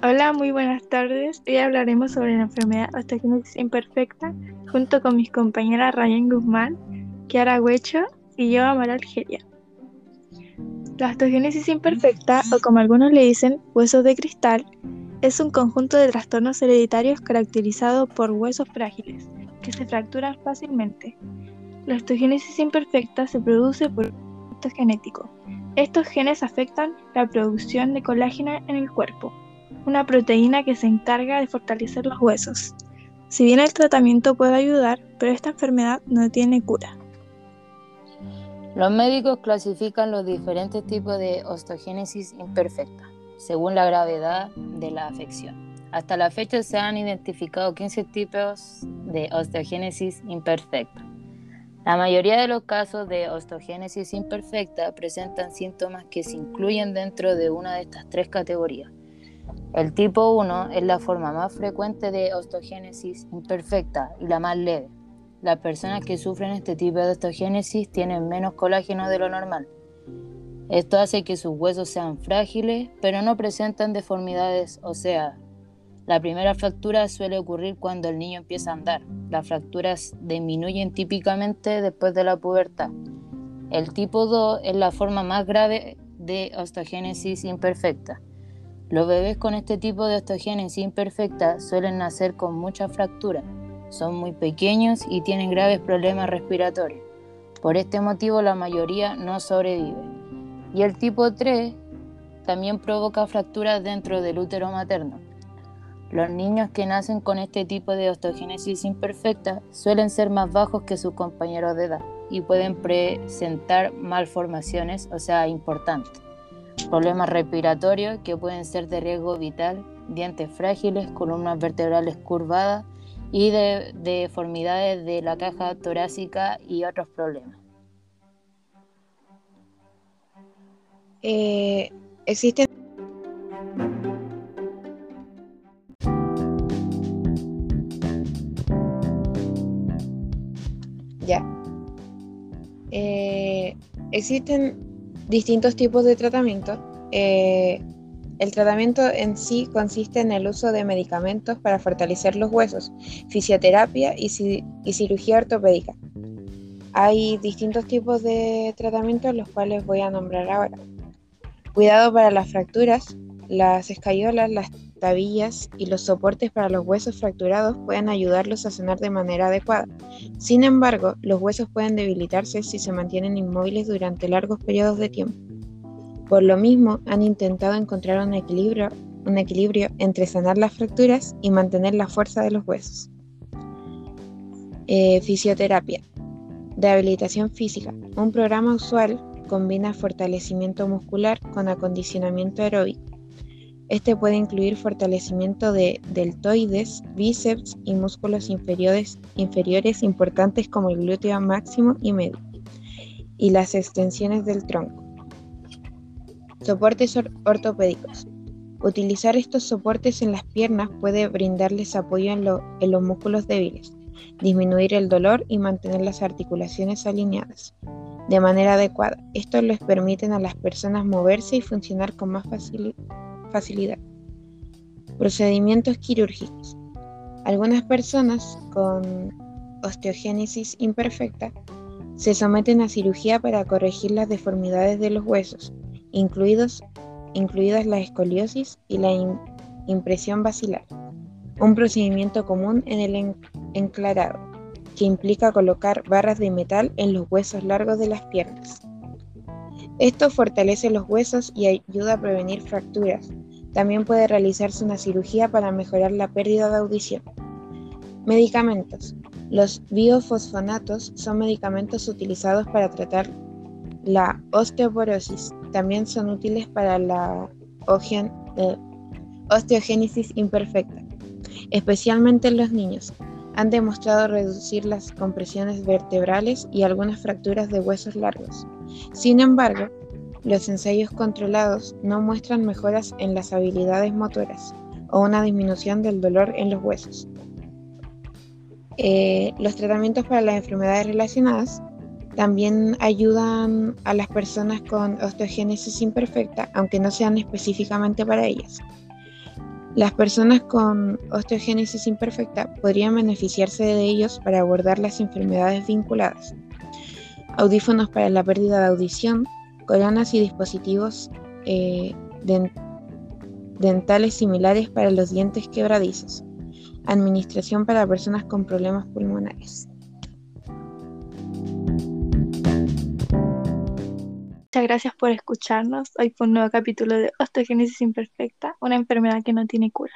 Hola, muy buenas tardes. Hoy hablaremos sobre la enfermedad osteogénesis imperfecta junto con mis compañeras Ryan Guzmán, Kiara Huecho y yo, Amara Algeria. La osteogénesis imperfecta, o como algunos le dicen, huesos de cristal, es un conjunto de trastornos hereditarios caracterizado por huesos frágiles, que se fracturan fácilmente. La osteogénesis imperfecta se produce por un genético. Estos genes afectan la producción de colágeno en el cuerpo una proteína que se encarga de fortalecer los huesos. Si bien el tratamiento puede ayudar, pero esta enfermedad no tiene cura. Los médicos clasifican los diferentes tipos de osteogénesis imperfecta, según la gravedad de la afección. Hasta la fecha se han identificado 15 tipos de osteogénesis imperfecta. La mayoría de los casos de osteogénesis imperfecta presentan síntomas que se incluyen dentro de una de estas tres categorías. El tipo 1 es la forma más frecuente de osteogénesis imperfecta y la más leve. Las personas que sufren este tipo de osteogénesis tienen menos colágeno de lo normal. Esto hace que sus huesos sean frágiles, pero no presentan deformidades, o sea, la primera fractura suele ocurrir cuando el niño empieza a andar. Las fracturas disminuyen típicamente después de la pubertad. El tipo 2 es la forma más grave de osteogénesis imperfecta. Los bebés con este tipo de osteogénesis imperfecta suelen nacer con muchas fracturas, son muy pequeños y tienen graves problemas respiratorios. Por este motivo la mayoría no sobrevive. Y el tipo 3 también provoca fracturas dentro del útero materno. Los niños que nacen con este tipo de osteogénesis imperfecta suelen ser más bajos que sus compañeros de edad y pueden presentar malformaciones, o sea, importantes problemas respiratorios que pueden ser de riesgo vital, dientes frágiles, columnas vertebrales curvadas y de, deformidades de la caja torácica y otros problemas. Eh, existen ya eh, existen distintos tipos de tratamiento. Eh, el tratamiento en sí consiste en el uso de medicamentos para fortalecer los huesos, fisioterapia y, cirugía ortopédica. Hay distintos tipos de tratamientos, los cuales voy a nombrar ahora. Cuidado para las fracturas, las escayolas, las tabillas y los soportes para los huesos fracturados pueden ayudarlos a sanar de manera adecuada. Sin embargo, los huesos pueden debilitarse si se mantienen inmóviles durante largos periodos de tiempo. Por lo mismo, han intentado encontrar un equilibrio, entre sanar las fracturas y mantener la fuerza de los huesos. Eh, fisioterapia. Rehabilitación física. Un programa usual combina fortalecimiento muscular con acondicionamiento aeróbico este puede incluir fortalecimiento de deltoides, bíceps y músculos inferiores, inferiores importantes como el glúteo máximo y medio, y las extensiones del tronco. Soportes ortopédicos. Utilizar estos soportes en las piernas puede brindarles apoyo en, en los músculos débiles, disminuir el dolor y mantener las articulaciones alineadas de manera adecuada. Esto les permite a las personas moverse y funcionar con más facilidad facilidad. Procedimientos quirúrgicos. Algunas personas con osteogénesis imperfecta se someten a cirugía para corregir las deformidades de los huesos, incluidas la escoliosis y la impresión basilar, un procedimiento común en el enclarado, que implica colocar barras de metal en los huesos largos de las piernas. Esto fortalece los huesos y ayuda a prevenir fracturas. También puede realizarse una cirugía para mejorar la pérdida de audición. Medicamentos. Los biofosfonatos son medicamentos utilizados para tratar la osteoporosis. También son útiles para la eh, osteogénesis imperfecta, especialmente en los niños. Han demostrado reducir las compresiones vertebrales y algunas fracturas de huesos largos. Sin embargo, los ensayos controlados no muestran mejoras en las habilidades motoras o una disminución del dolor en los huesos. Eh, los tratamientos para las enfermedades relacionadas también ayudan a las personas con osteogénesis imperfecta, aunque no sean específicamente para ellas. Las personas con osteogénesis imperfecta podrían beneficiarse de ellos para abordar las enfermedades vinculadas. Audífonos para la pérdida de audición, coronas y dispositivos eh, dentales similares para los dientes quebradizos. Administración para personas con problemas pulmonares. Muchas gracias por escucharnos. Hoy fue un nuevo capítulo de Osteogénesis Imperfecta, una enfermedad que no tiene cura.